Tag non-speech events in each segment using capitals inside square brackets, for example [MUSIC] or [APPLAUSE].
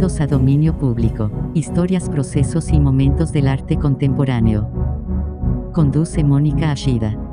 A Dominio Público, historias, procesos y momentos del arte contemporáneo. Conduce Mónica Ashida.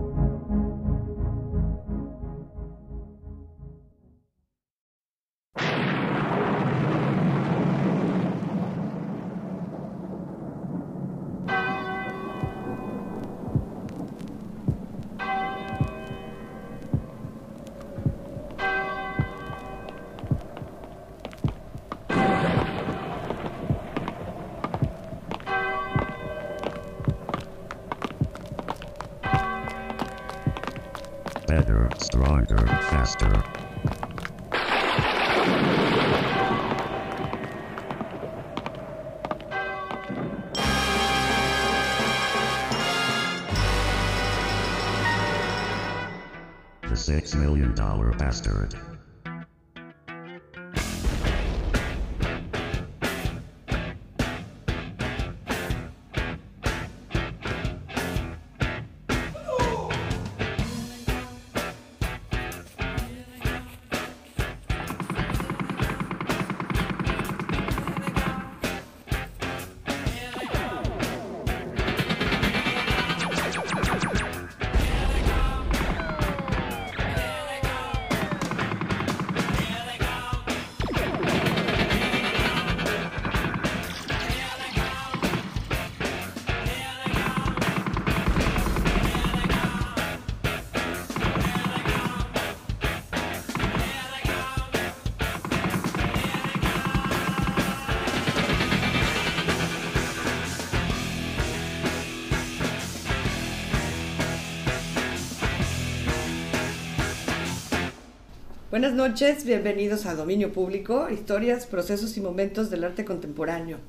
Buenas noches, bienvenidos a Dominio Público, historias, procesos y momentos del arte contemporáneo.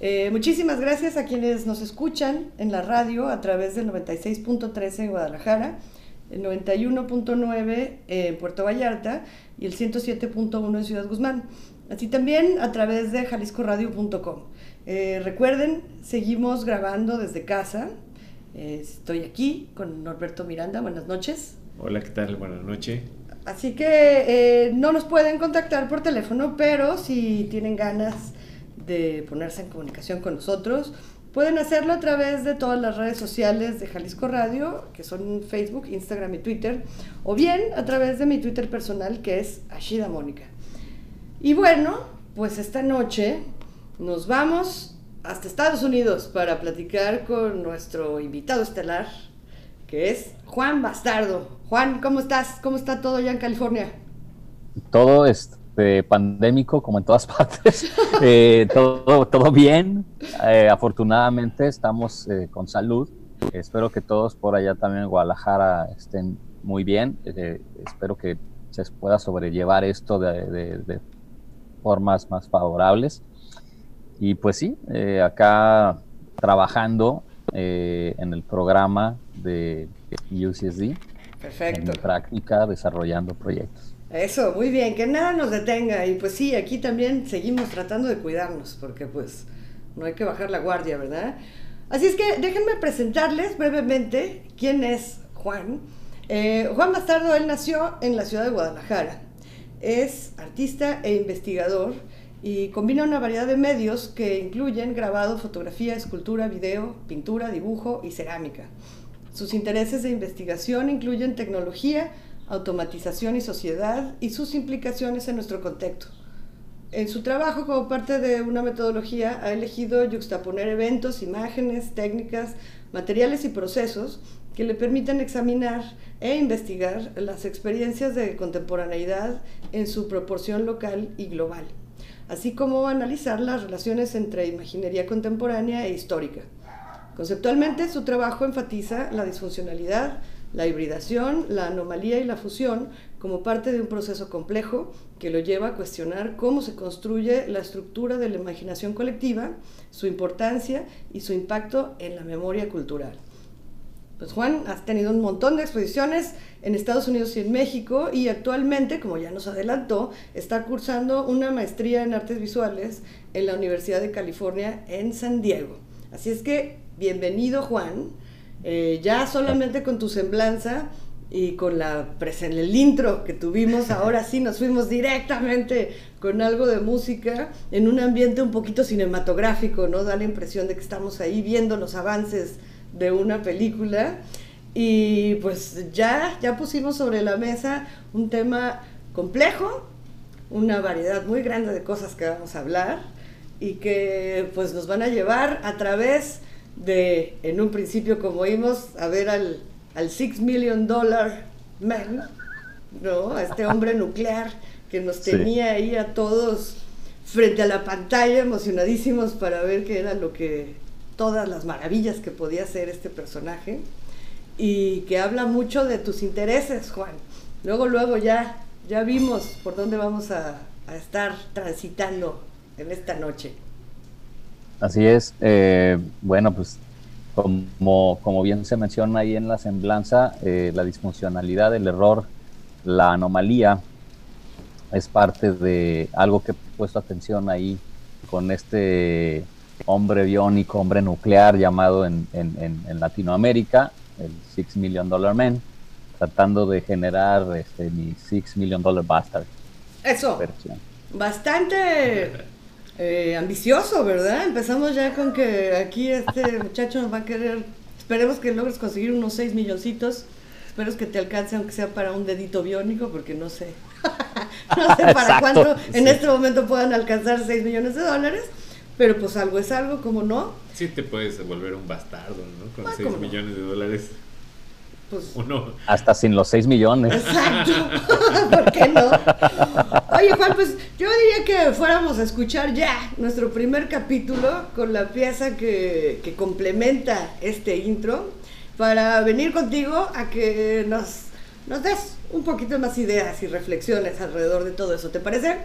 Eh, muchísimas gracias a quienes nos escuchan en la radio a través del 96.13 en Guadalajara, el 91.9 en Puerto Vallarta y el 107.1 en Ciudad Guzmán. Así también a través de jaliscoradio.com. Eh, recuerden, seguimos grabando desde casa. Eh, estoy aquí con Norberto Miranda. Buenas noches. Hola, ¿qué tal? Buenas noches. Así que eh, no nos pueden contactar por teléfono, pero si tienen ganas de ponerse en comunicación con nosotros, pueden hacerlo a través de todas las redes sociales de Jalisco Radio, que son Facebook, Instagram y Twitter, o bien a través de mi Twitter personal, que es Ashida Mónica. Y bueno, pues esta noche nos vamos hasta Estados Unidos para platicar con nuestro invitado estelar, que es Juan Bastardo. Juan, ¿cómo estás? ¿Cómo está todo allá en California? Todo este, pandémico, como en todas [LAUGHS] partes. Eh, todo, todo bien. Eh, afortunadamente estamos eh, con salud. Espero que todos por allá también en Guadalajara estén muy bien. espero que se pueda sobrellevar esto de formas más favorables. Y pues sí, acá trabajando en el programa de UCSD. Perfecto. En práctica, desarrollando proyectos. Eso, muy bien, que nada nos detenga. Y pues sí, aquí también seguimos tratando de cuidarnos, porque pues no hay que bajar la guardia, ¿verdad? Así es que déjenme presentarles brevemente quién es Juan. Eh, Juan Bastardo, él nació en la ciudad de Guadalajara. Es artista e investigador y combina una variedad de medios que incluyen grabado, fotografía, escultura, video, pintura, dibujo y cerámica. Sus intereses de investigación incluyen tecnología, automatización y sociedad y sus implicaciones en nuestro contexto. En su trabajo como parte de una metodología ha elegido juxtaponer eventos, imágenes, técnicas, materiales y procesos que le permiten examinar e investigar las experiencias de contemporaneidad en su proporción local y global, así como analizar las relaciones entre imaginería contemporánea e histórica. Conceptualmente, su trabajo enfatiza la disfuncionalidad, la hibridación, la anomalía y la fusión como parte de un proceso complejo que lo lleva a cuestionar cómo se construye la estructura de la imaginación colectiva, su importancia y su impacto en la memoria cultural. Pues Juan, has tenido un montón de exposiciones en Estados Unidos y en México y actualmente, como ya nos adelantó, está cursando una maestría en artes visuales en la Universidad de California en San Diego. Así es que bienvenido Juan. Eh, ya solamente con tu semblanza y con la presen- el intro que tuvimos, [LAUGHS] ahora sí nos fuimos directamente con algo de música en un ambiente un poquito cinematográfico, ¿no? Da la impresión de que estamos ahí viendo los avances de una película y pues ya, ya pusimos sobre la mesa un tema complejo, una variedad muy grande de cosas que vamos a hablar y que pues nos van a llevar a través de, en un principio como vimos, a ver al, al Six Million Dollar Man, ¿no? A este hombre [LAUGHS] nuclear que nos Sí. tenía ahí a todos frente a la pantalla emocionadísimos para ver qué era lo que, todas las maravillas que podía hacer este personaje y que habla mucho de tus intereses, Juan. Luego, luego ya, ya vimos por dónde vamos a, a estar transitando en esta noche. Así es. eh, bueno, pues como, como bien se menciona ahí en la semblanza, eh, la disfuncionalidad, el error, la anomalía es parte de algo que he puesto atención ahí con este hombre biónico, hombre nuclear llamado en, en- en- en Latinoamérica, el Six Million Dollar Man, tratando de generar este, mi Six Million Dollar Bastard Eso, versión. bastante eh, ambicioso, ¿verdad? Empezamos ya con que aquí este muchacho nos va a querer, esperemos que logres conseguir unos 6 milloncitos, espero que te alcance aunque sea para un dedito biónico, porque no sé, [LAUGHS] no sé para Exacto, cuánto en sí. este momento puedan alcanzar 6 millones de dólares, pero pues algo es algo, como no, Sí, te puedes volver un bastardo, ¿no? Con Ah, 6 ¿cómo no? millones de dólares. Pues Uno. Hasta sin los 6 millones. Exacto, [LAUGHS] ¿por qué no? Oye, Juan, pues yo diría que fuéramos a escuchar ya nuestro primer capítulo con la pieza que, que complementa este intro para venir contigo a que nos, nos des un poquito más ideas y reflexiones alrededor de todo eso. ¿Te parece?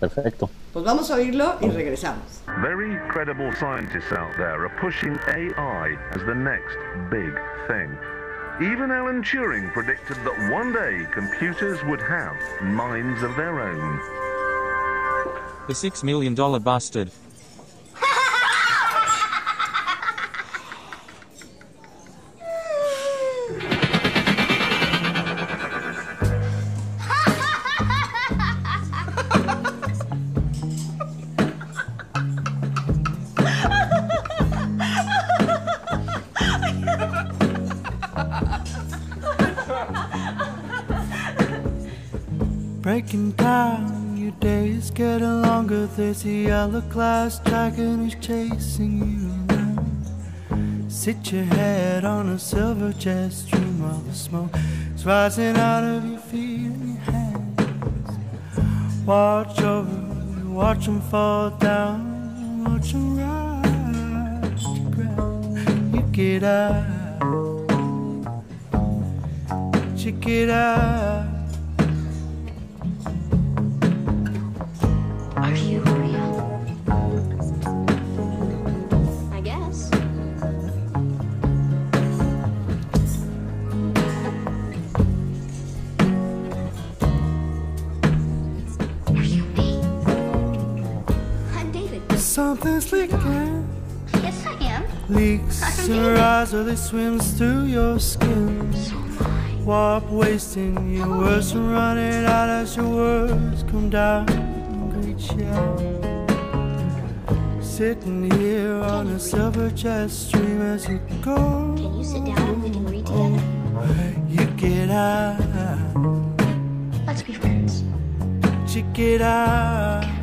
Perfecto. Pues vamos a oírlo y regresamos. Very credible scientists out there are pushing AI as the next big thing. Even Alan Turing predicted that one day computers would have minds of their own. The six million dollar bastard. There's a yellow glass dragon who's chasing you around. Sit your head on a silver jet stream while the smoke is rising out of your feet and your hands. Watch over, watch them fall down, watch them rise to ground. You get out, check it out. Something's leaking. Yes, I am. Leaks I'm her eyes or they swims through your skin. So. Warp wasting your words and running out as your words come down. Great shout. Sitting here on a silver jet stream as you go. Can you sit down and we can read together? You get out, Let's be friends. check it out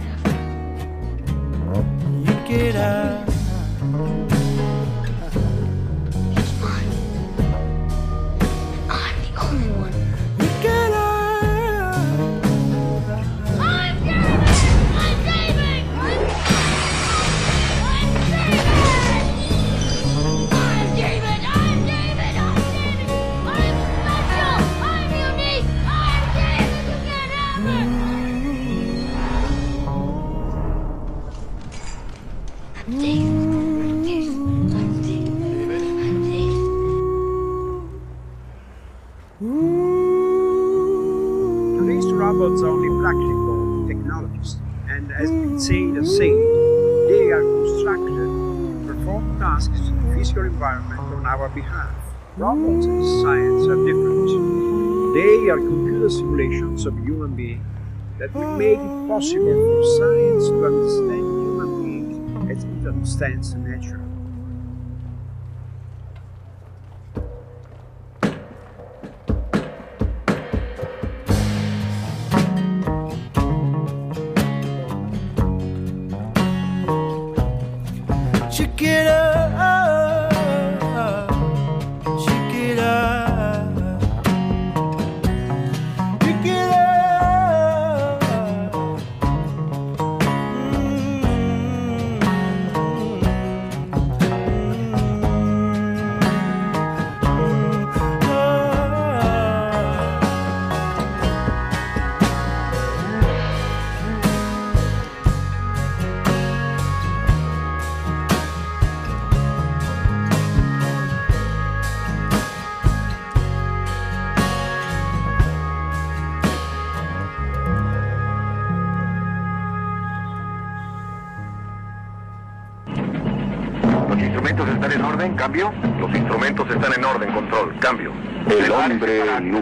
it up. Are to environment on our behalf. robots and science are different. They are computer simulations of human beings that will make it possible for science to understand human beings as it understands.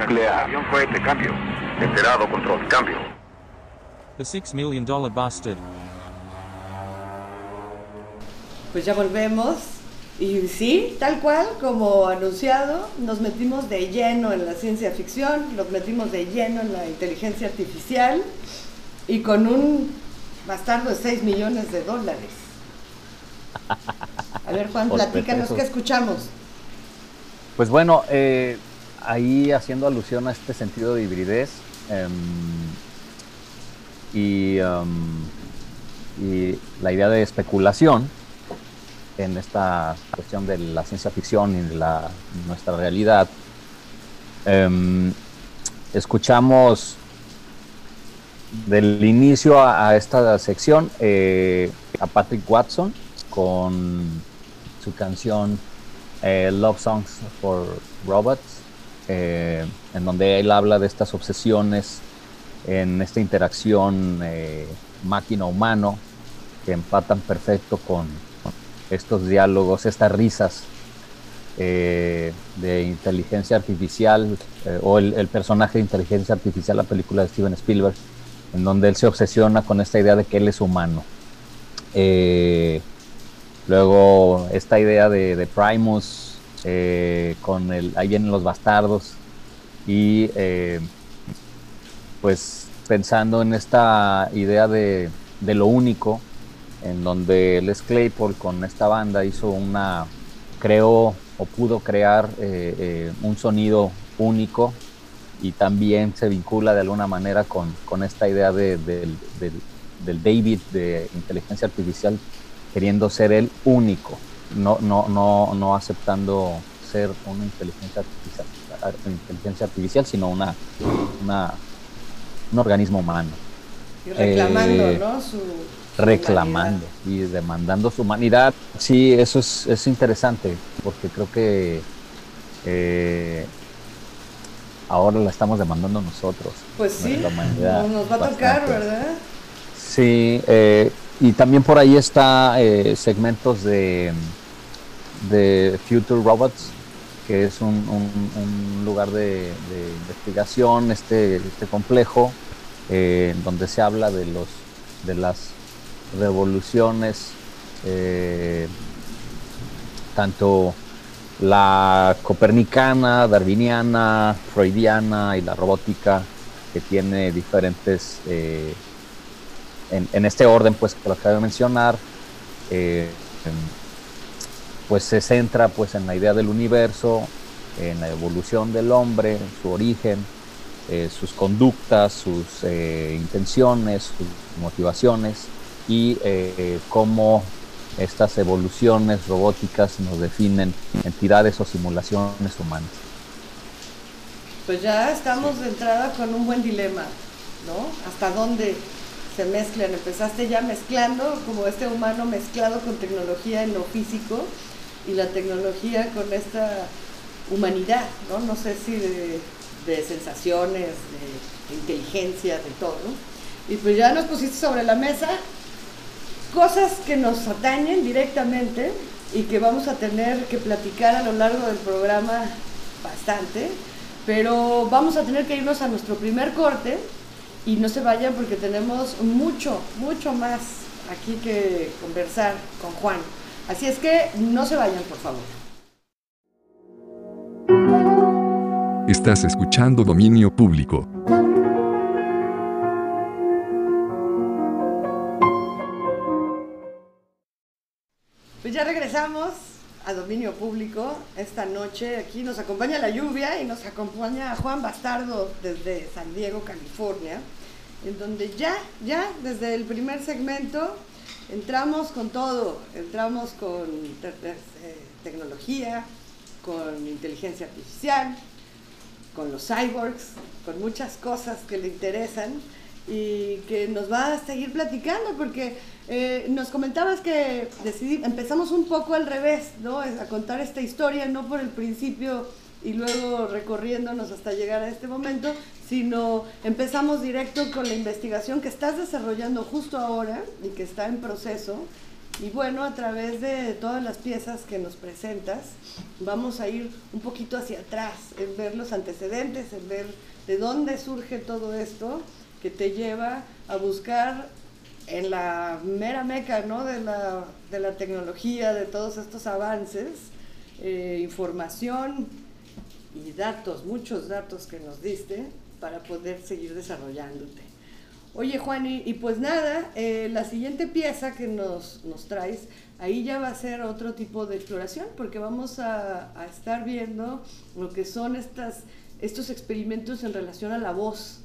Nuclear. Avión cohete, cambio. Enterado, control, cambio. The $6 million bastard. Pues ya volvemos. Y sí, tal cual como anunciado, nos metimos de lleno en la ciencia ficción, nos metimos de lleno en la inteligencia artificial y con un bastardo de 6 millones de dólares. A ver, Juan, platícanos qué escuchamos. Pues bueno, eh, ahí haciendo alusión a este sentido de hibridez em, y, em, y la idea de especulación en esta cuestión de la ciencia ficción y de nuestra realidad, em, escuchamos del inicio a, a esta sección eh, a Patrick Watson con su canción eh, Love Songs for Robots, eh, en donde él habla de estas obsesiones en esta interacción eh, máquina-humano que empatan perfecto con, estos diálogos, estas risas eh, de inteligencia artificial eh, o el, personaje de inteligencia artificial, la película de Steven Spielberg, en donde él se obsesiona con esta idea de que él es humano. Eh, luego esta idea de, de Primus eh, con el ahí vienen los bastardos. Y eh, pues pensando en esta idea de, lo único en donde Les Claypool con esta banda hizo una creó o pudo crear eh, un sonido único y también se vincula de alguna manera con, con esta idea de- del David de inteligencia artificial queriendo ser el único, no, no, no, no aceptando ser una inteligencia artificial, ar- inteligencia artificial sino una, una- un organismo humano. Y reclamando, Eh, ¿no? Su, su reclamando y demandando su humanidad. Sí, eso es, es interesante, porque creo que eh, ahora la estamos demandando nosotros. Pues sí, la humanidad, nos, nos va a tocar, bastante. ¿verdad? Sí, eh, y también por ahí está eh, segmentos de, de Future Robots, que es un, lugar de, investigación, este, este complejo, eh, donde se habla de los de las revoluciones, eh, tanto la copernicana, darwiniana, freudiana y la robótica, que tiene diferentes eh, en, este orden pues que lo acabo de mencionar eh, pues se centra pues en la idea del universo en la evolución del hombre su origen eh, sus conductas sus eh, intenciones sus motivaciones y cómo estas evoluciones robóticas nos definen entidades o simulaciones humanas Pues ya estamos de entrada con un buen dilema, ¿no? ¿Hasta dónde se mezclan? Empezaste ya mezclando, como este humano mezclado con tecnología en lo físico y la tecnología con esta humanidad, ¿no? No sé si de, de sensaciones, de inteligencia, de todo. Y pues ya nos pusiste sobre la mesa cosas que nos atañen directamente y que vamos a tener que platicar a lo largo del programa bastante, pero vamos a tener que irnos a nuestro primer corte y no se vayan porque tenemos mucho, mucho más aquí que conversar con Juan. Así es que no se vayan, por favor. Estás escuchando Dominio Público. Pues ya regresamos a dominio público esta noche. Aquí nos acompaña la lluvia y nos acompaña Juan Bastardo desde San Diego, California, en donde ya, ya desde el primer segmento entramos con todo. Entramos con eh, tecnología, con inteligencia artificial, con los cyborgs, con muchas cosas que le interesan y que nos va a seguir platicando porque eh, nos comentabas que decidí, empezamos un poco al revés, ¿no? A contar esta historia, no por el principio y luego recorriéndonos hasta llegar a este momento, sino empezamos directo con la investigación que estás desarrollando justo ahora y que está en proceso. Y bueno, a través de todas las piezas que nos presentas, vamos a ir un poquito hacia atrás, en ver los antecedentes, en ver de dónde surge todo esto que te lleva a buscar en la mera meca ¿no? de, la, de la tecnología, de todos estos avances, eh, información y datos, muchos datos que nos diste para poder seguir desarrollándote. Oye Juan, y, y pues nada, eh, la siguiente pieza que nos, nos traes, ahí ya va a ser otro tipo de exploración, porque vamos a, a estar viendo lo que son estas, estos experimentos en relación a la voz.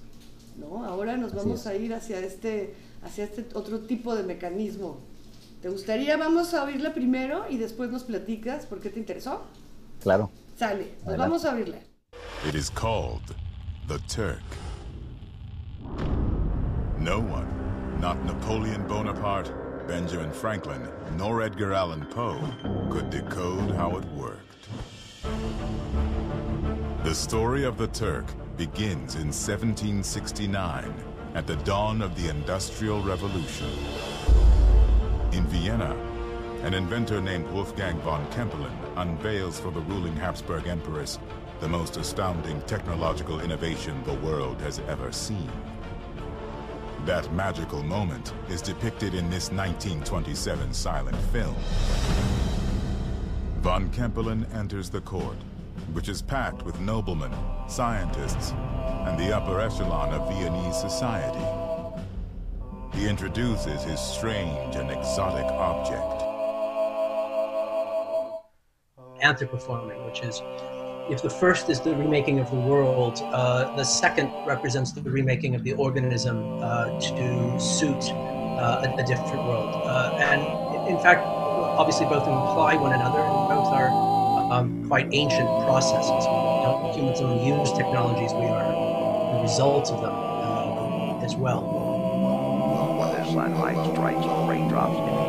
¿No? Ahora nos vamos a ir hacia este, hacia este otro tipo de mecanismo. ¿Te gustaría? Vamos a oírla primero y después nos platicas por qué te interesó. Claro. Sale, nos Adelante. vamos a oírla. It is called the Turk. No one, not Napoleon Bonaparte, Benjamin Franklin, nor Edgar Allan Poe, could decode how it worked. The story of the Turk begins in 1769, at the dawn of the Industrial Revolution. In Vienna, an inventor named Wolfgang von Kempelen unveils for the ruling Habsburg empress the most astounding technological innovation the world has ever seen. That magical moment is depicted in this 1927 silent film. Von Kempelen enters the court, which is packed with noblemen, scientists, and the upper echelon of Viennese society. He introduces his strange and exotic object. anthropoforming, which is if the first is the remaking of the world, uh, the second represents the remaking of the organism uh, to suit uh, a, a different world. Uh, and in fact, obviously, both imply one another, and both are um, quite ancient processes. Humans Don't use technologies, we are the results of them uh, as well. Raindrops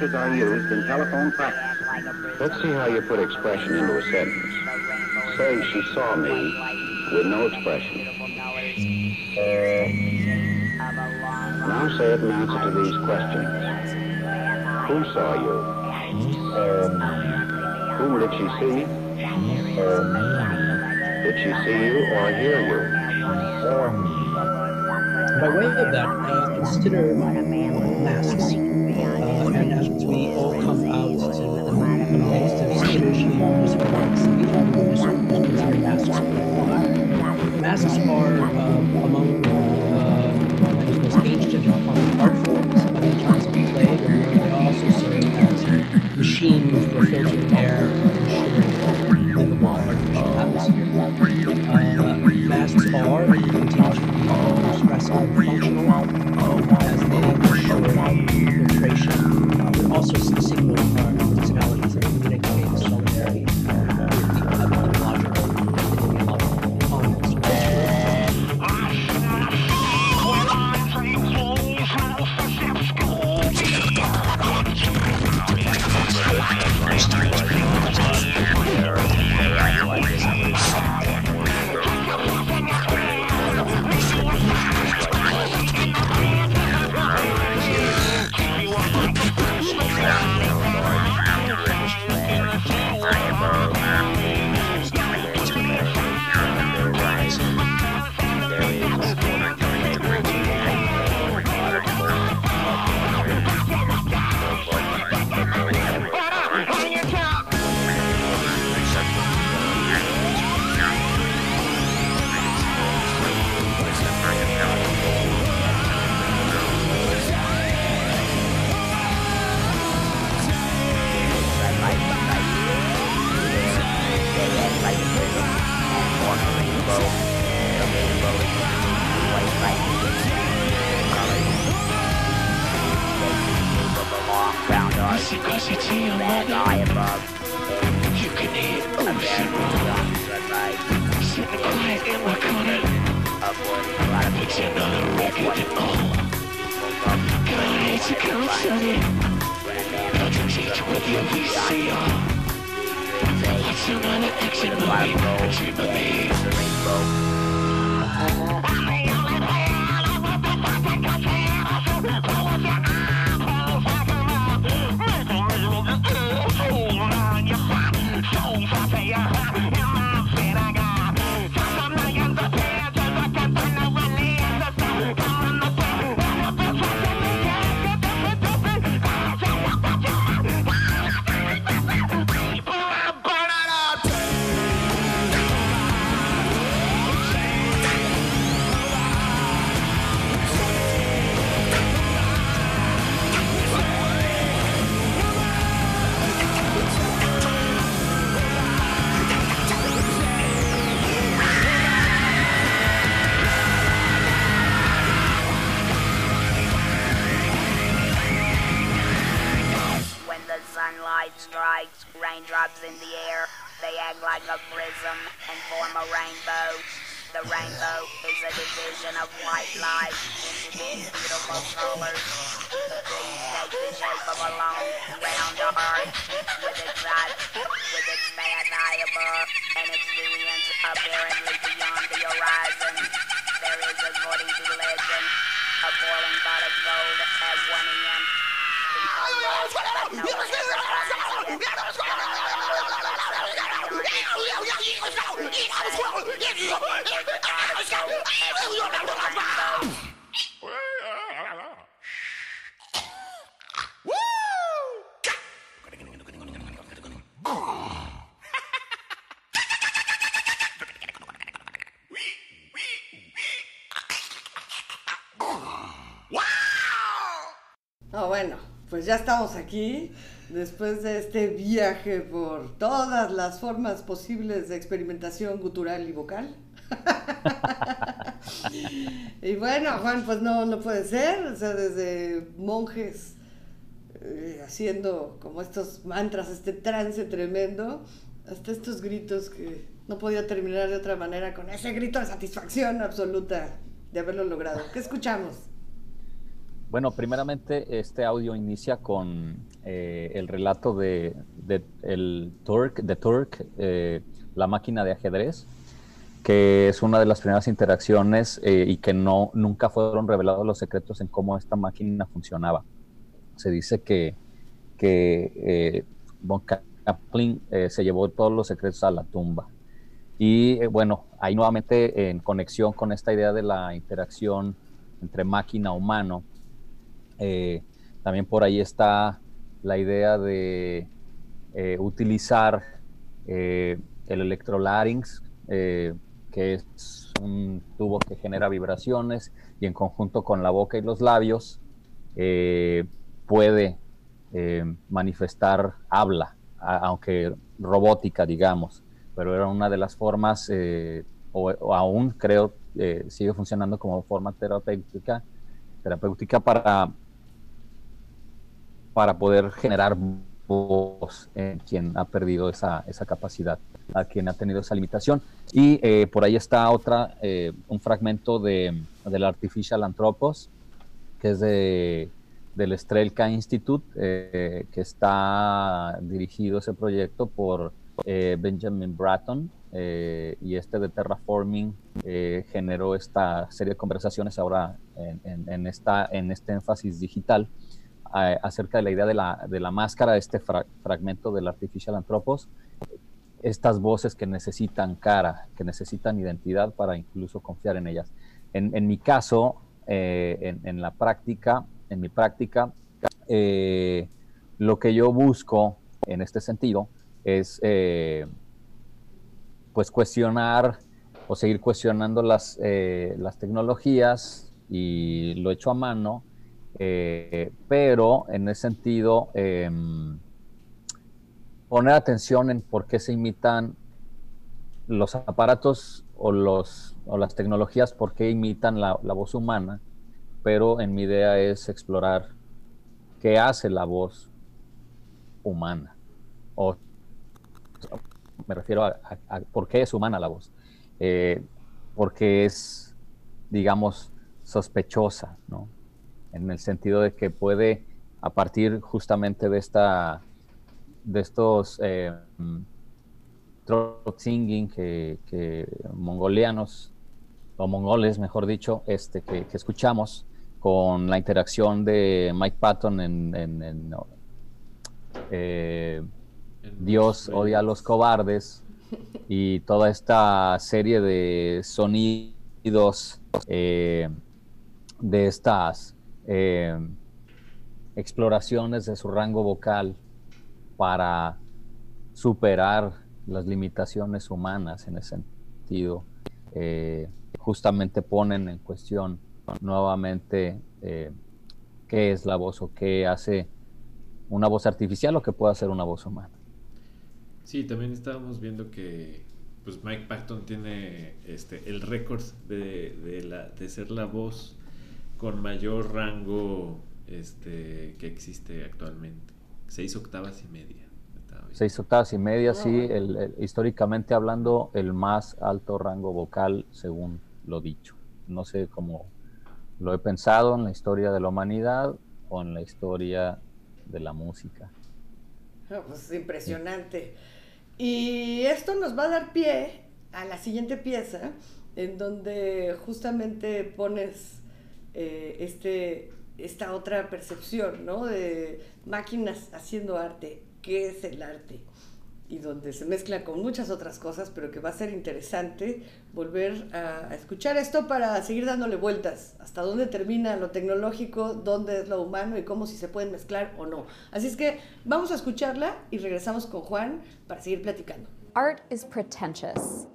such are used in telephone practice. Let's see how you put expression into a sentence. Say she saw me with no expression. Now say it in answer to these questions. Who saw you? Whom did she see? Did she see you or hear you? By way of that, uh, consider masks. tasks are um, among uh, most H to drop art forms of each class play, but they also serve as machines for the shape of a long, round heart with its eyes, with its bad eye and millions apparently beyond the horizon. There is, according to legend, a boiling pot of gold at 1 a.m. Ah, ya estamos aquí después de este viaje por todas las formas posibles de experimentación gutural y vocal. [LAUGHS] y bueno, Juan, pues no, no puede ser, o sea, desde monjes eh, haciendo como estos mantras, este trance tremendo, hasta estos gritos que no podía terminar de otra manera con ese grito de satisfacción absoluta de haberlo logrado. ¿Qué escuchamos? Bueno, primeramente este audio inicia con eh, el relato de, el Turk, de Turk, eh, la máquina de ajedrez, que es una de las primeras interacciones eh, y que no nunca fueron revelados los secretos en cómo esta máquina funcionaba. Se dice que, que von Kaplan se llevó todos los secretos a la tumba. Y bueno, ahí nuevamente en conexión con esta idea de la interacción entre máquina humano, eh, también por ahí está la idea de eh, utilizar eh, el electrolarynx, eh, que es un tubo que genera vibraciones y en conjunto con la boca y los labios puede manifestar habla, aunque robótica, digamos, pero era una de las formas, o, o aún creo, sigue funcionando como forma terapéutica, terapéutica para para poder generar voz en quien ha perdido esa, esa capacidad, a quien ha tenido esa limitación. Y eh, por ahí está otra, eh, un fragmento de, del Artificial Anthropos, que es de, del Strelka Institute, eh, que está dirigido ese proyecto por eh, Benjamin Bratton, eh, y este de Terraforming eh, generó esta serie de conversaciones ahora en, en- en esta, en este énfasis digital a- acerca de la idea de la, de la máscara, este fra- fragmento del Artificial Anthropos, estas voces que necesitan cara, que necesitan identidad para incluso confiar en ellas. En, mi caso, eh, en, la práctica, en mi práctica, eh, lo que yo busco en este sentido es eh, pues cuestionar o seguir cuestionando las, eh, las tecnologías y lo hecho a mano, eh, pero en ese sentido em, poner atención en por qué se imitan los aparatos o, los, o las tecnologías, por qué imitan la, voz humana, pero en mi idea es explorar qué hace la voz humana. O me refiero a por qué es humana la voz. Eh, porque es, digamos, sospechosa, ¿no? En el sentido de que puede, a partir justamente de esta, de estos eh, singing que, que mongolianos, o mongoles, mejor dicho, este, que, que escuchamos con la interacción de Mike Patton en, en- en, no, eh, Dios odia a los cobardes [LAUGHS] y toda esta serie de sonidos eh, de estas eh, exploraciones de su rango vocal para superar las limitaciones humanas en ese sentido, eh, justamente ponen en cuestión nuevamente eh, qué es la voz o qué hace una voz artificial o qué puede hacer una voz humana. Sí, también estábamos viendo que pues Mike Patton tiene este el récord de, de, de ser la voz con mayor rango este que existe actualmente. Seis octavas y media. Seis octavas y media, sí, el- el- históricamente hablando, el más alto rango vocal, según lo dicho. No sé cómo lo he pensado en la historia de la humanidad o en la historia de la música. Ah, pues impresionante. Y esto nos va a dar pie a la siguiente pieza, en donde justamente pones eh, este, esta otra percepción, ¿no? De máquinas haciendo arte. ¿Qué es el arte? Y donde se mezcla con muchas otras cosas, pero que va a ser interesante volver a, escuchar esto para seguir dándole vueltas. Hasta dónde termina lo tecnológico, dónde es lo humano y cómo si se pueden mezclar o no. Así es que vamos a escucharla y regresamos con Juan para seguir platicando. Art is pretentious.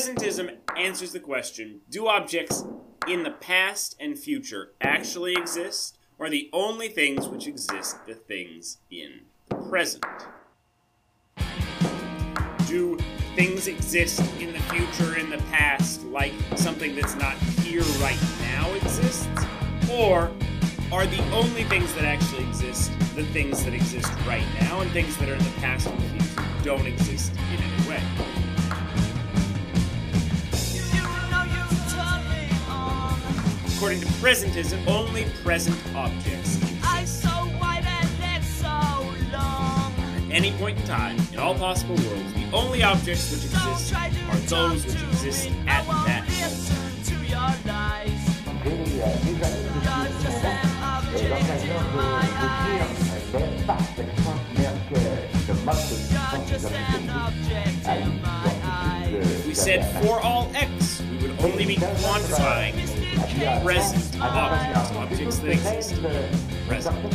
Presentism answers the question Do objects in the past and future actually exist, or are the only things which exist the things in the present? Do things exist in the future, in the past, like something that's not here right now exists? Or are the only things that actually exist the things that exist right now, and things that are in the past and future don't exist in any way? According to presentism, only present objects exist. At any point in time, in all possible worlds, the only objects which exist are those which exist at that moment. If we said for all x, we would only be quantifying present objects, objects that exist. Present.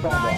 En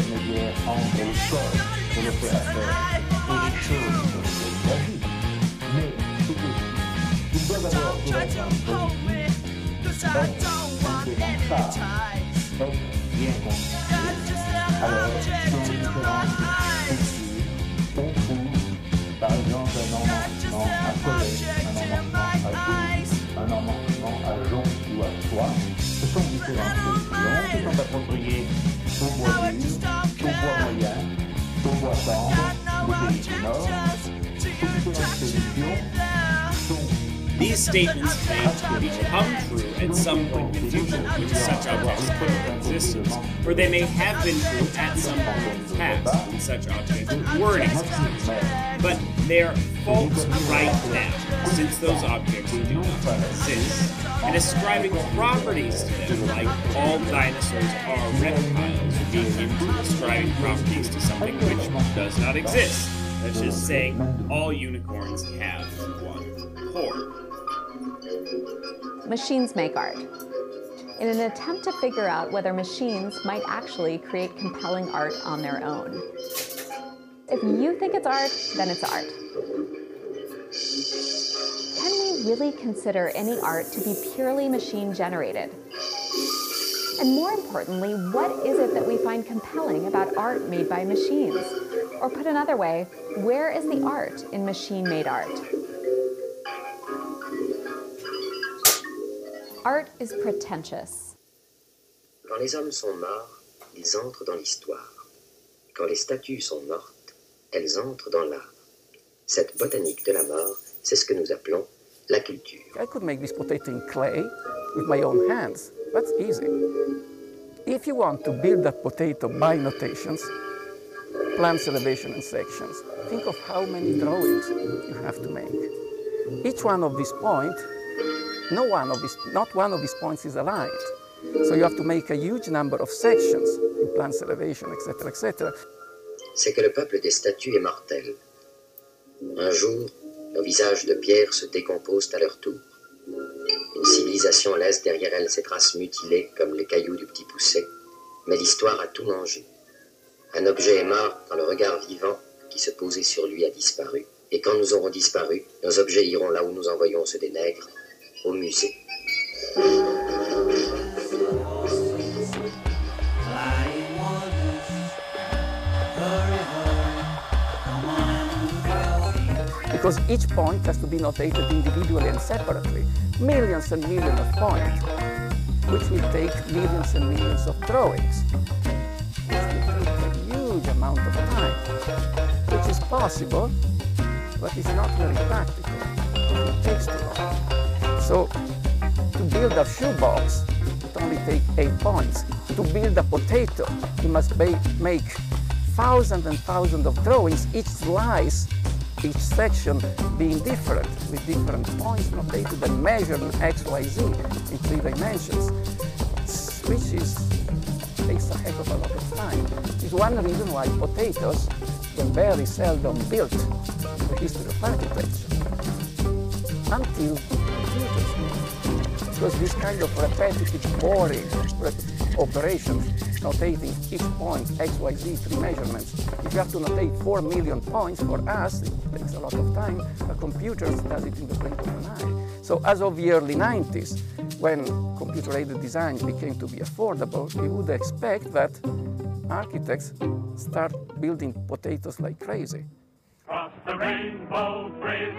intermédiaire entre le corps et l'opérateur et les choses vie. Mais il doit. Ce sont différentes sont appropriées These statements may become true at some point in the future when such objects could existence, or they may have been true at some point in the past when such objects were in existence. But they are false right now, since those objects do not exist, and ascribing properties to them like all dinosaurs are reptiles would be akin to ascribing properties to something which does not exist. That's just saying all unicorns have one horn. Machines make art. In an attempt to figure out whether machines might actually create compelling art on their own. If you think it's art, then it's art. Can we really consider any art to be purely machine generated? And more importantly, what is it that we find compelling about art made by machines? Or put another way, where is the art in machine made art? Art is pretentious. Quand les hommes sont morts, ils entrent dans l'histoire. Quand les statues sont mortes, elles entrent dans l'art. Cette botanique de la mort, c'est ce que nous appelons la culture. I could make this potato in clay with my own hands. That's easy. If you want to build that potato by notations, plants, elevation, and sections, think of how many drawings you have to make. Each one of these points, no one of these, not one of these points is aligned. So you have to make a huge number of sections in plants, elevation, etc., etc. C'est que le peuple des statues est mortel. Un jour, nos visages de pierre se décomposent à leur tour. Une civilisation laisse derrière elle ses traces mutilées comme les cailloux du petit pousset, mais l'histoire a tout mangé. Un objet est mort quand le regard vivant qui se posait sur lui a disparu, et quand nous aurons disparu, nos objets iront là où nous envoyons ceux des nègres, au musée. Because each point has to be notated individually and separately. Millions and millions of points, which will take millions and millions of drawings. Which will take a huge amount of time, which is possible, but it's not very practical. It takes too long. So to build a shoebox, it only takes eight points. To build a potato, you must make thousands and thousands of drawings, each slice, each section being different, with different points notated and measured in X, Y, Z in three dimensions, which is takes a heck of a lot of time. It's one reason why potatoes were very seldom built in the history of architecture until computers because this kind of repetitive, boring operations, notating each point, x, y, z, three measurements. If you have to notate four million points for us, it takes a lot of time. A computer does it in the blink of an eye. So as of the early 90s, when computer-aided design became to be affordable, you would expect that architects start building potatoes like crazy. Cross the rainbow bridge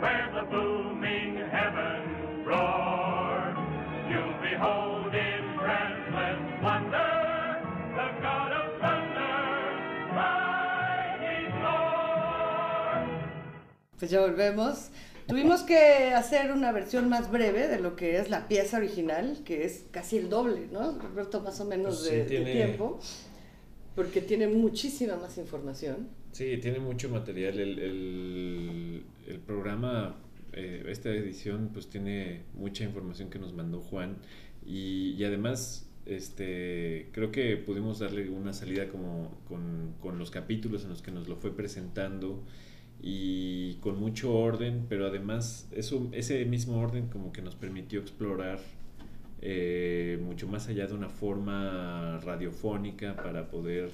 where the booming heavens roar. You'll behold in Pues ya volvemos. Tuvimos que hacer una versión más breve de lo que es la pieza original, que es casi el doble, ¿no? Roberto, más o menos Pues sí, de, de tiene- tiempo, porque tiene muchísima más información. Sí, tiene mucho material. El, el- el programa, eh, esta edición, pues tiene mucha información que nos mandó Juan. Y, y además, este, creo que pudimos darle una salida como con, con los capítulos en los que nos lo fue presentando y con mucho orden, pero además eso, ese mismo orden como que nos permitió explorar eh, mucho más allá de una forma radiofónica para poder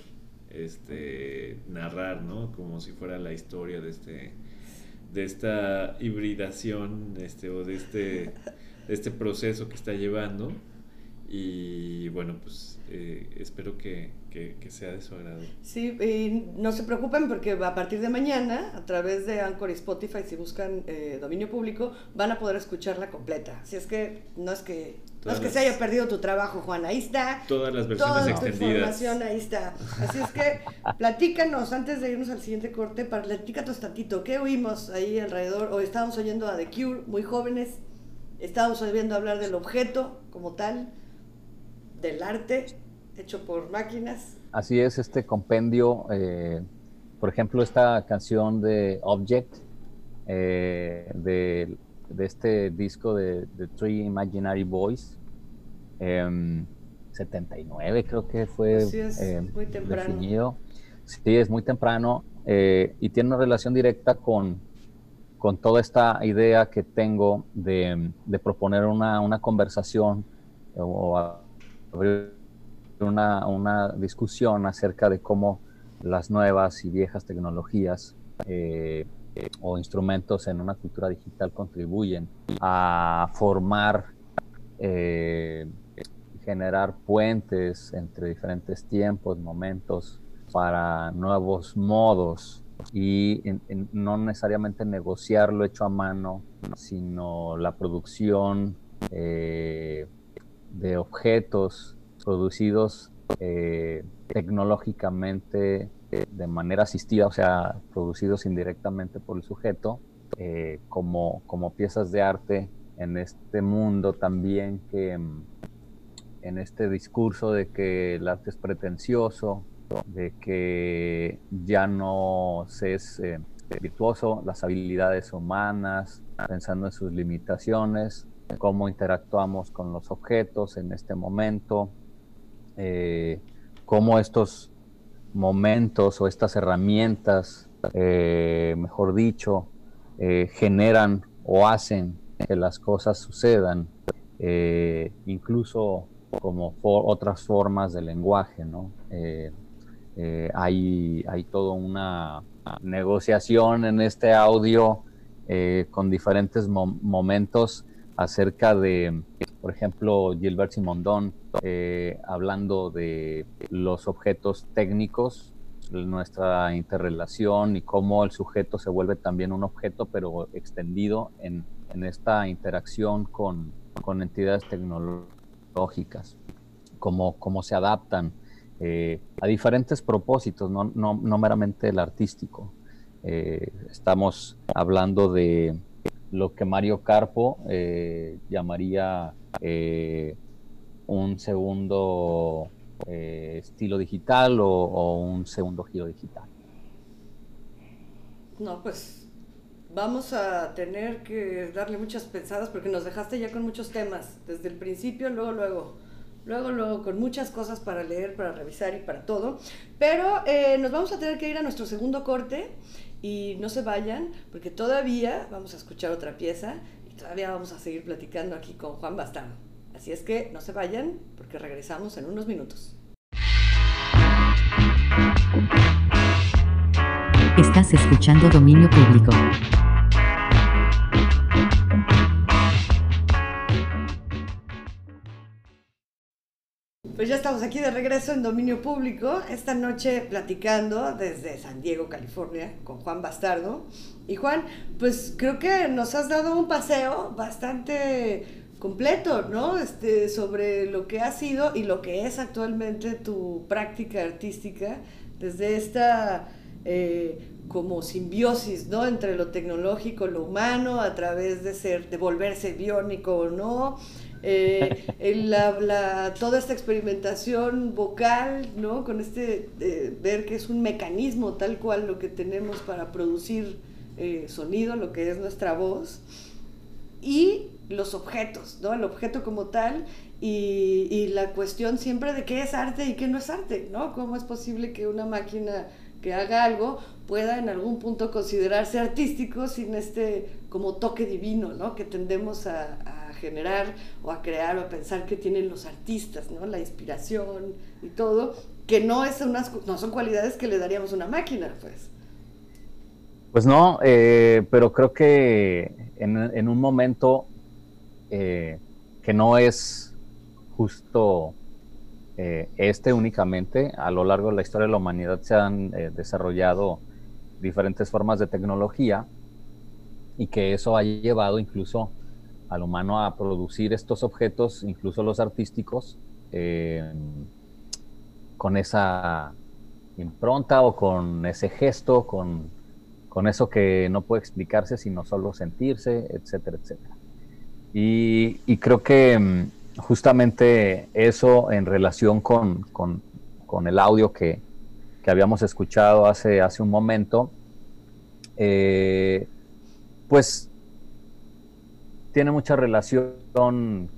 este, narrar, ¿no? Como si fuera la historia de este de esta hibridación este, o de este, de este proceso que está llevando. Y bueno, pues eh, espero que, que- que sea de su agrado. Sí, y no se preocupen porque a partir de mañana, a través de Anchor y Spotify, si buscan eh, dominio público, van a poder escucharla completa. Así es que no es que, no es que se haya perdido tu trabajo, Juan. Ahí está. Todas las versiones Toda tu extendidas. información ahí está. Así es que platícanos, antes de irnos al siguiente corte, platícanos tantito. ¿Qué oímos ahí alrededor? O estábamos oyendo a The Cure, muy jóvenes. Estábamos oyendo hablar del objeto como tal. Del arte hecho por máquinas. Así es, este compendio, eh, por ejemplo, esta canción de Object, eh, de, de este disco de, de Three Imaginary Boys, em, 79 creo que fue Así es, eh, muy temprano. definido. Sí, es muy temprano eh, y tiene una relación directa con, con toda esta idea que tengo de, de proponer una, una conversación o una, una discusión acerca de cómo las nuevas y viejas tecnologías eh, eh, o instrumentos en una cultura digital contribuyen a formar, eh, generar puentes entre diferentes tiempos, momentos, para nuevos modos y en- no necesariamente negociar lo hecho a mano, sino la producción eh, de objetos producidos eh, tecnológicamente eh, de manera asistida, o sea, producidos indirectamente por el sujeto, eh, como, como piezas de arte en este mundo también que mm, en este discurso de que el arte es pretencioso, de que ya no se es virtuoso, las habilidades humanas, pensando en sus limitaciones, cómo interactuamos con los objetos en este momento, eh, cómo estos momentos o estas herramientas, eh, mejor dicho, eh, generan o hacen que las cosas sucedan, incluso como otras formas de lenguaje, ¿no? Hay, hay toda una negociación en este audio con diferentes mo- momentos acerca de, por ejemplo, Gilbert Simondon eh, hablando de los objetos técnicos, nuestra interrelación y cómo el sujeto se vuelve también un objeto, pero extendido en, en esta interacción con, con entidades tecnológicas, cómo, cómo se adaptan eh, a diferentes propósitos, no, no, no meramente el artístico. Eh, estamos hablando de lo que Mario Carpo eh, llamaría eh, un segundo eh, estilo digital o, o un segundo giro digital. No, pues vamos a tener que darle muchas pensadas porque nos dejaste ya con muchos temas, desde el principio, luego, luego, luego, luego, con muchas cosas para leer, para revisar y para todo. Pero nos vamos a tener que ir a nuestro segundo corte y no se vayan porque todavía vamos a escuchar otra pieza y todavía vamos a seguir platicando aquí con Juan Bastardo. Así es que no se vayan porque regresamos en unos minutos. Estás escuchando Dominio Público. Pues ya estamos aquí de regreso en Dominio Público, esta noche platicando desde San Diego, California, con Juan Bastardo. Y Juan, pues creo que nos has dado un paseo bastante completo, ¿no? Este, sobre lo que ha sido y lo que es actualmente tu práctica artística, desde esta eh, como simbiosis, ¿no? Entre lo tecnológico, lo humano, a través de ser, de volverse biónico o no, eh, la- toda esta experimentación vocal, ¿no? Con este, eh, ver que es un mecanismo tal cual lo que tenemos para producir eh, sonido, lo que es nuestra voz, y los objetos, ¿no? El objeto como tal y, la cuestión siempre de qué es arte y qué no es arte, ¿no? ¿Cómo es posible que una máquina que haga algo pueda en algún punto considerarse artístico sin este como toque divino, ¿no? Que tendemos a generar o a crear o a pensar que tienen los artistas, ¿no? La inspiración y todo, que no, es unas, no son cualidades que le daríamos a una máquina, pues. Pues no, eh, pero creo que en, un momento eh, que no es justo eh, este únicamente, a lo largo de la historia de la humanidad se han desarrollado diferentes formas de tecnología y que eso ha llevado incluso al humano a producir estos objetos, incluso los artísticos, eh, con esa impronta o con ese gesto, con, con eso que no puede explicarse sino solo sentirse, etcétera, etcétera. Y, creo que mm, justamente eso en relación con, con- con el audio que, que habíamos escuchado hace, hace un momento, eh, pues tiene mucha relación con,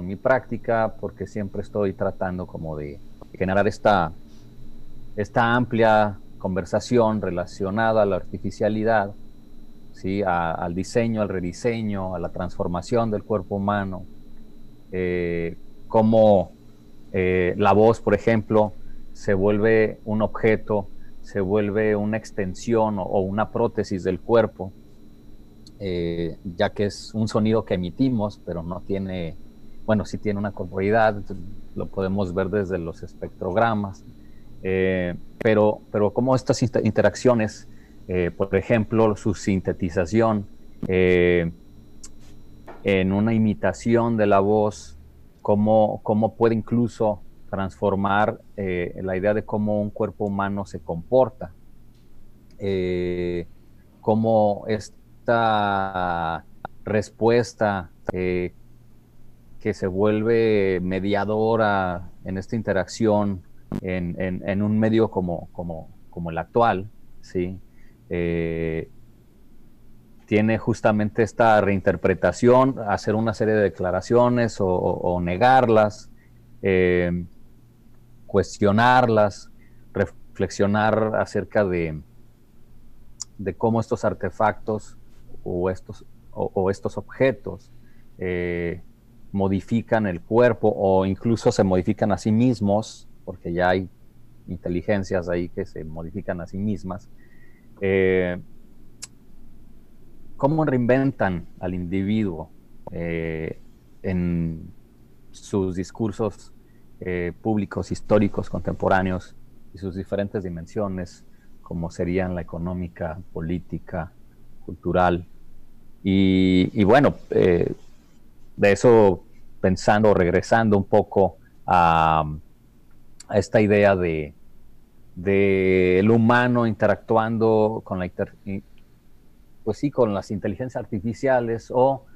mi práctica porque siempre estoy tratando como de generar esta, esta amplia conversación relacionada a la artificialidad, ¿sí? Al diseño, al rediseño, a la transformación del cuerpo humano, eh, cómo eh, la voz, por ejemplo, se vuelve un objeto, se vuelve una extensión o una prótesis del cuerpo, eh, ya que es un sonido que emitimos, pero no tiene, bueno, sí tiene una corporeidad, lo podemos ver desde los espectrogramas, eh, pero, pero como estas inter- interacciones, eh, por ejemplo, su sintetización en una imitación de la voz, cómo, cómo puede incluso transformar la idea de cómo un cuerpo humano se comporta, cómo esta respuesta eh, que se vuelve mediadora en esta interacción en, un medio como, como, como el actual, ¿sí? Eh, tiene justamente esta reinterpretación, hacer una serie de declaraciones o negarlas, eh, cuestionarlas, reflexionar acerca de, de cómo estos artefactos o estos, o, estos objetos eh, modifican el cuerpo o incluso se modifican a sí mismos, porque ya hay inteligencias ahí que se modifican a sí mismas. Eh, cómo reinventan al individuo eh, en sus discursos eh, públicos, históricos, contemporáneos y sus diferentes dimensiones, como serían la económica, política, cultural. Y, bueno, eh, de eso pensando, regresando un poco a, a esta idea de, de el humano interactuando con la pues sí, con las inteligencias artificiales o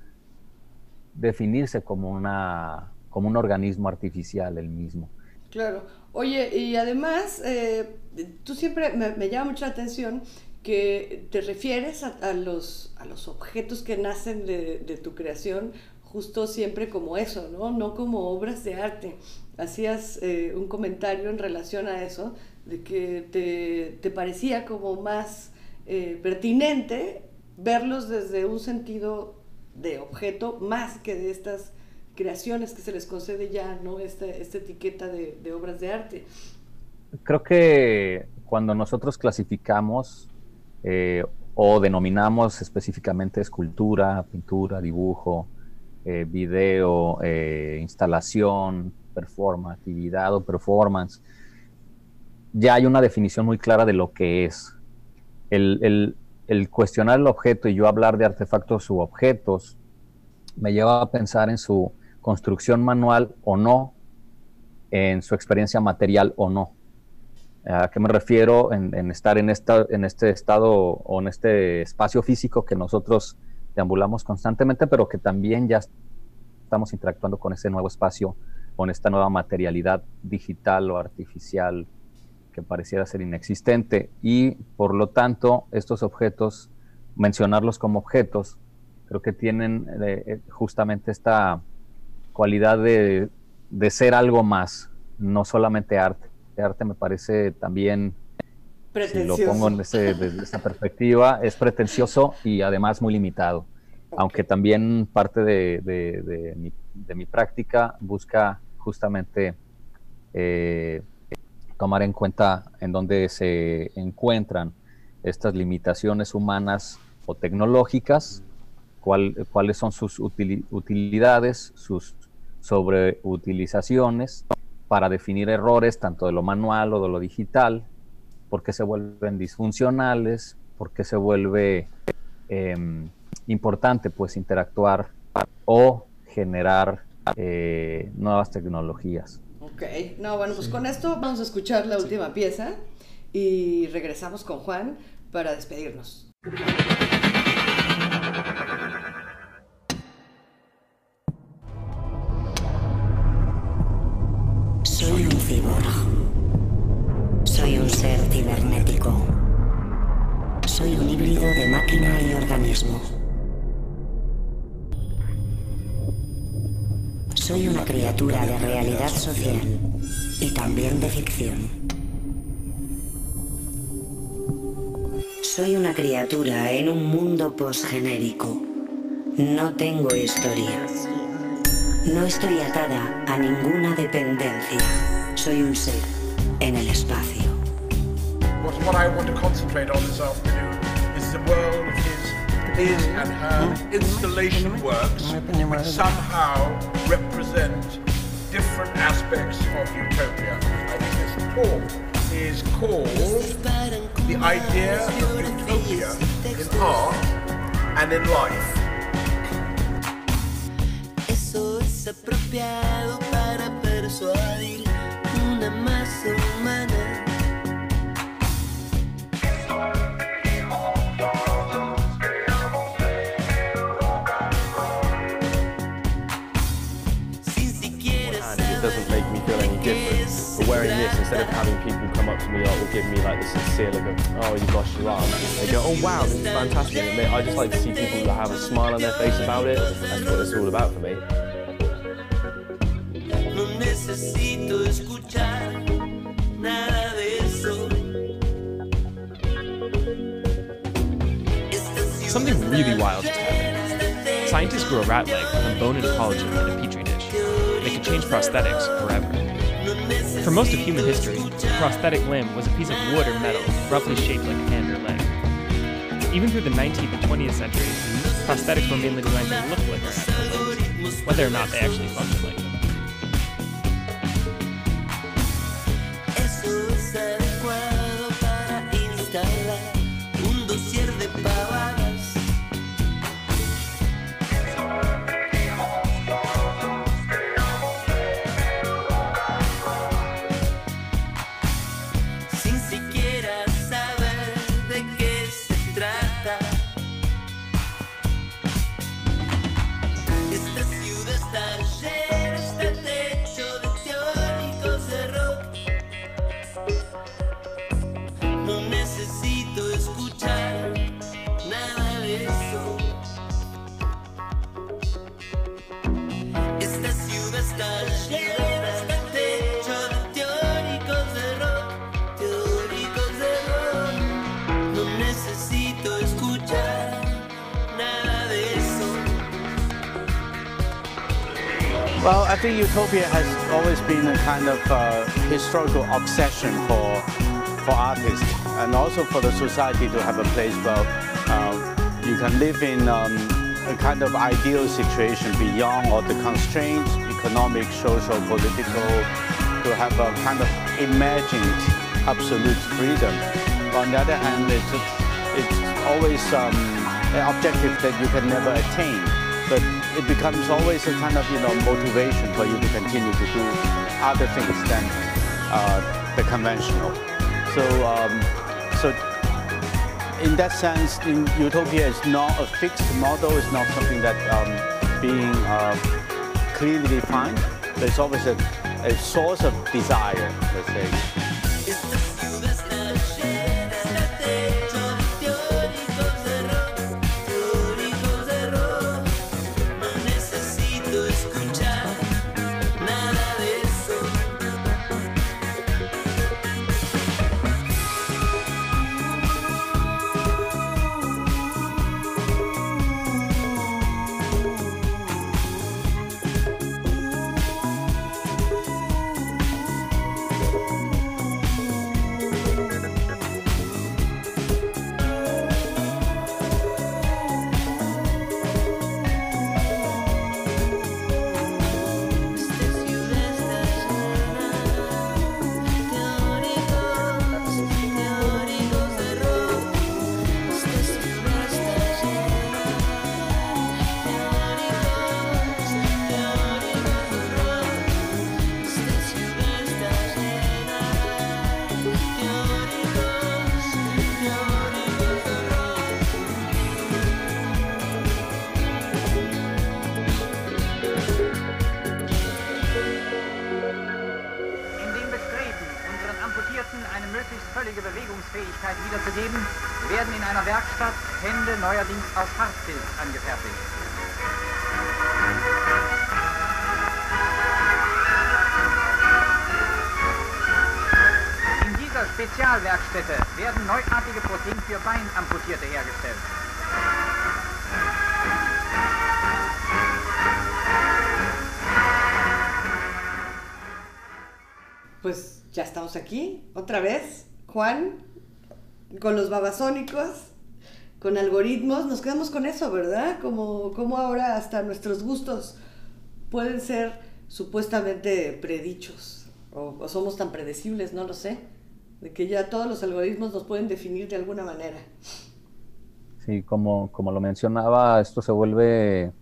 definirse como una como un organismo artificial el mismo. Claro. Oye, y además, eh, tú siempre me, me llama mucho la atención que te refieres a, los, a los objetos que nacen de, de tu creación justo siempre como eso, ¿no? No como obras de arte. Hacías eh, un comentario en relación a eso, de que te, te parecía como más eh, pertinente verlos desde un sentido de objeto más que de estas creaciones que se les concede ya, ¿no? Esta, esta etiqueta de obras de arte. Creo que cuando nosotros clasificamos eh, o denominamos específicamente escultura, pintura, dibujo, eh, video, eh, instalación, performatividad o performance, ya hay una definición muy clara de lo que es. El, el- el cuestionar el objeto y yo hablar de artefactos u objetos me lleva a pensar en su construcción manual o no, en su experiencia material o no. ¿A qué me refiero? En, estar en, esta, en este estado o en este espacio físico que nosotros deambulamos constantemente, pero que también ya estamos interactuando con ese nuevo espacio, con esta nueva materialidad digital o artificial que pareciera ser inexistente. Y por lo tanto, estos objetos, mencionarlos como objetos, creo que tienen eh, justamente esta cualidad de, de ser algo más, no solamente arte. Arte me parece también, si lo pongo en ese- desde esa perspectiva, es pretencioso y además muy limitado. Aunque también parte de, de- de mi, de mi práctica busca justamente eh, tomar en cuenta en dónde se encuentran estas limitaciones humanas o tecnológicas, cuál- cuáles son sus utili- utilidades, sus sobreutilizaciones para definir errores tanto de lo manual o de lo digital, por qué se vuelven disfuncionales, por qué se vuelve em, importante pues interactuar o generar eh, nuevas tecnologías. Ok, no, bueno, pues con esto vamos a escuchar la última pieza y regresamos con Juan para despedirnos. Criatura de realidad social y también de ficción. Soy una criatura en un mundo posgenérico. No tengo historia. No estoy atada a ninguna dependencia. Soy un ser en el espacio. What, what I want to concentrate on this afternoon is the world of his, his and her installation works, which somehow represent different aspects of utopia. I think this talk is called The Idea of Utopia in Art and in Life. Eso es apropiado para persuadir wearing this, instead of having people come up to me like, or give me like the sincere look of, oh, you've lost your arm, they go, oh wow, this is fantastic. And I just like to see people that have a smile on their face about it. That's what it's all about for me. No necesito escuchar nada de eso. Something really wild just happened. Scientists grew a rat leg from bone and collagen in a petri dish. They could change prosthetics forever. For most of human history, a prosthetic limb was a piece of wood or metal roughly shaped like a hand or leg. Even through the 19th and 20th centuries, prosthetics were mainly designed to look like our natural limbs, whether or not they actually function like utopia has always been a kind of uh, historical obsession for for artists and also for the society to have a place where uh, you can live in um, a kind of ideal situation beyond all the constraints, economic, social, political, to have a kind of imagined absolute freedom. On the other hand, it's, it's always um, an objective that you can never attain but it becomes always a kind of you know motivation for you to continue to do other things than uh, the conventional. So um, so in that sense, in utopia is not a fixed model. It's not something that um, being uh, clearly defined. But it's always a, a source of desire. Let's say. Bewegungsfähigkeit wiederzugeben, werden in einer Werkstatt Hände neuerdings aus Hartpilz angefertigt. In dieser Spezialwerkstätte werden neuartige Prothesen für Beinamputierte hergestellt. Pues ya estamos aquí, otra vez, Juan, con los babasónicos, con algoritmos, nos quedamos con eso, ¿verdad? Como, como ahora hasta nuestros gustos pueden ser supuestamente predichos, o, somos tan predecibles, no lo sé, de que ya todos los algoritmos nos pueden definir de alguna manera. Sí, como, como lo mencionaba, esto se vuelve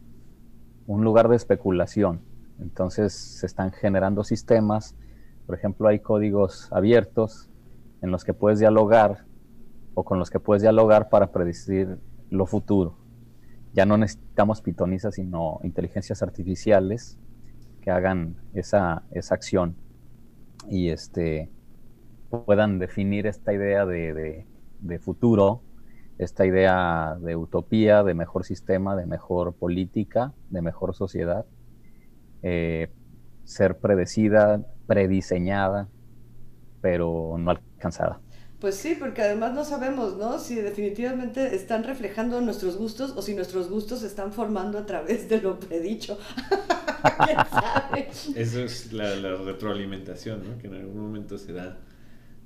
un lugar de especulación. Entonces se están generando sistemas, por ejemplo, hay códigos abiertos en los que puedes dialogar o con los que puedes dialogar para predecir lo futuro. Ya no necesitamos pitonizas, sino inteligencias artificiales que hagan esa, esa acción y este, puedan definir esta idea de, de, futuro esta idea de utopía, de mejor sistema, de mejor política, de mejor sociedad, eh, ser predecida, prediseñada, pero no alcanzada. Pues sí, porque además no sabemos, ¿no? Si definitivamente están reflejando nuestros gustos o si nuestros gustos se están formando a través de lo predicho. [LAUGHS] ¿Quién sabe? Eso es la, la, retroalimentación, ¿no? Que en algún momento se da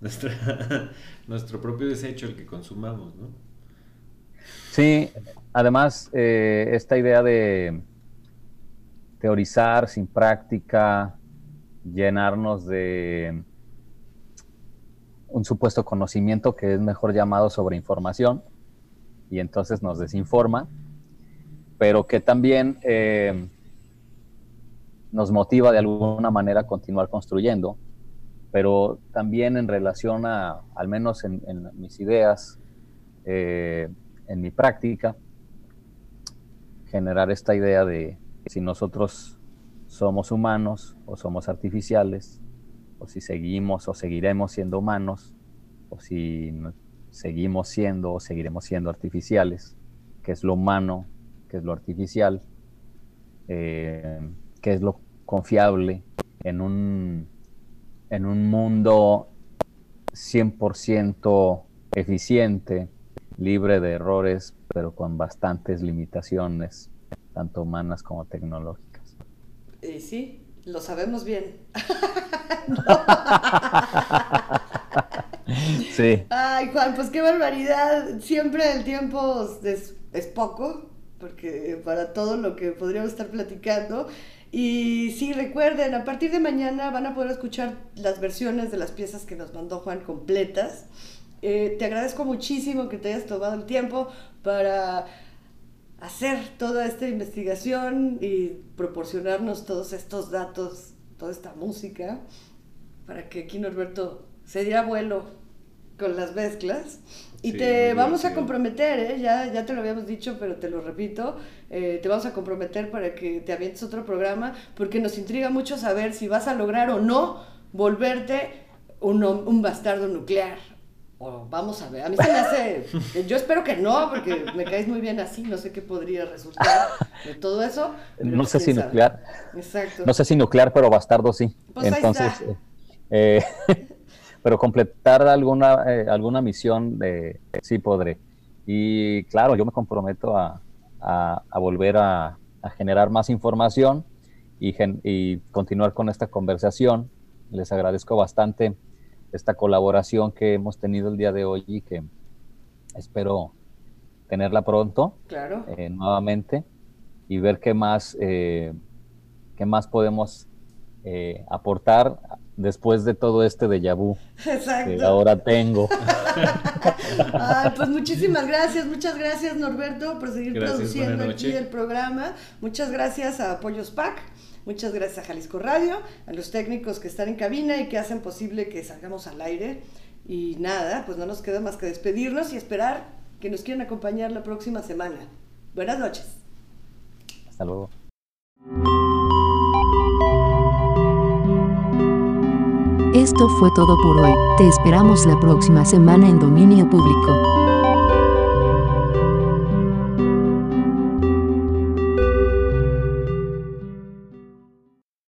nuestra, [LAUGHS] nuestro propio desecho el que consumamos, ¿no? Sí, además eh, esta idea de teorizar sin práctica, llenarnos de un supuesto conocimiento que es mejor llamado sobre información y entonces nos desinforma, pero que también eh, nos motiva de alguna manera a continuar construyendo, pero también en relación a, al menos en, en mis ideas, eh, en mi práctica, generar esta idea de si nosotros somos humanos o somos artificiales, o si seguimos o seguiremos siendo humanos, o si seguimos siendo o seguiremos siendo artificiales, qué es lo humano, qué es lo artificial, eh, qué es lo confiable en un, en un mundo 100% eficiente, libre de errores, pero con bastantes limitaciones, tanto humanas como tecnológicas. Y sí, lo sabemos bien. [LAUGHS] sí. Ay, Juan, pues qué barbaridad. Siempre el tiempo es, es poco, porque para todo lo que podríamos estar platicando. Y sí, recuerden, a partir de mañana van a poder escuchar las versiones de las piezas que nos mandó Juan completas. Eh, te agradezco muchísimo que te hayas tomado el tiempo para hacer toda esta investigación y proporcionarnos todos estos datos, toda esta música, para que aquí Norberto se diera vuelo con las mezclas. Y Sí, te vamos a comprometer, ¿eh? ya, ya te lo habíamos dicho, pero te lo repito, eh, te vamos a comprometer para que te avientes otro programa, porque nos intriga mucho saber si vas a lograr o no volverte un, un bastardo nuclear. O vamos a ver, a mí se me hace, yo espero que no, porque me caes muy bien así, no sé qué podría resultar de todo eso. No sé si sabe. nuclear. Exacto. No sé si nuclear, pero bastardo sí. Pues ahí Entonces, está. eh, eh, [LAUGHS] pero completar alguna, eh, alguna misión de, sí podré. Y claro, yo me comprometo a, a- a volver a, a generar más información y, gen- y continuar con esta conversación. Les agradezco bastante esta colaboración que hemos tenido el día de hoy y que espero tenerla pronto Claro. eh, nuevamente y ver qué más, eh, qué más podemos eh, aportar después de todo este déjà vu que ahora tengo. [LAUGHS] Ay, pues muchísimas gracias, muchas gracias Norberto por seguir Gracias, produciendo aquí el programa. Muchas gracias a Pollos Pack, muchas gracias a Jalisco Radio, a los técnicos que están en cabina y que hacen posible que salgamos al aire. Y nada, pues no nos queda más que despedirnos y esperar que nos quieran acompañar la próxima semana. Buenas noches. Hasta luego. Esto fue todo por hoy. Te esperamos la próxima semana en Dominio Público.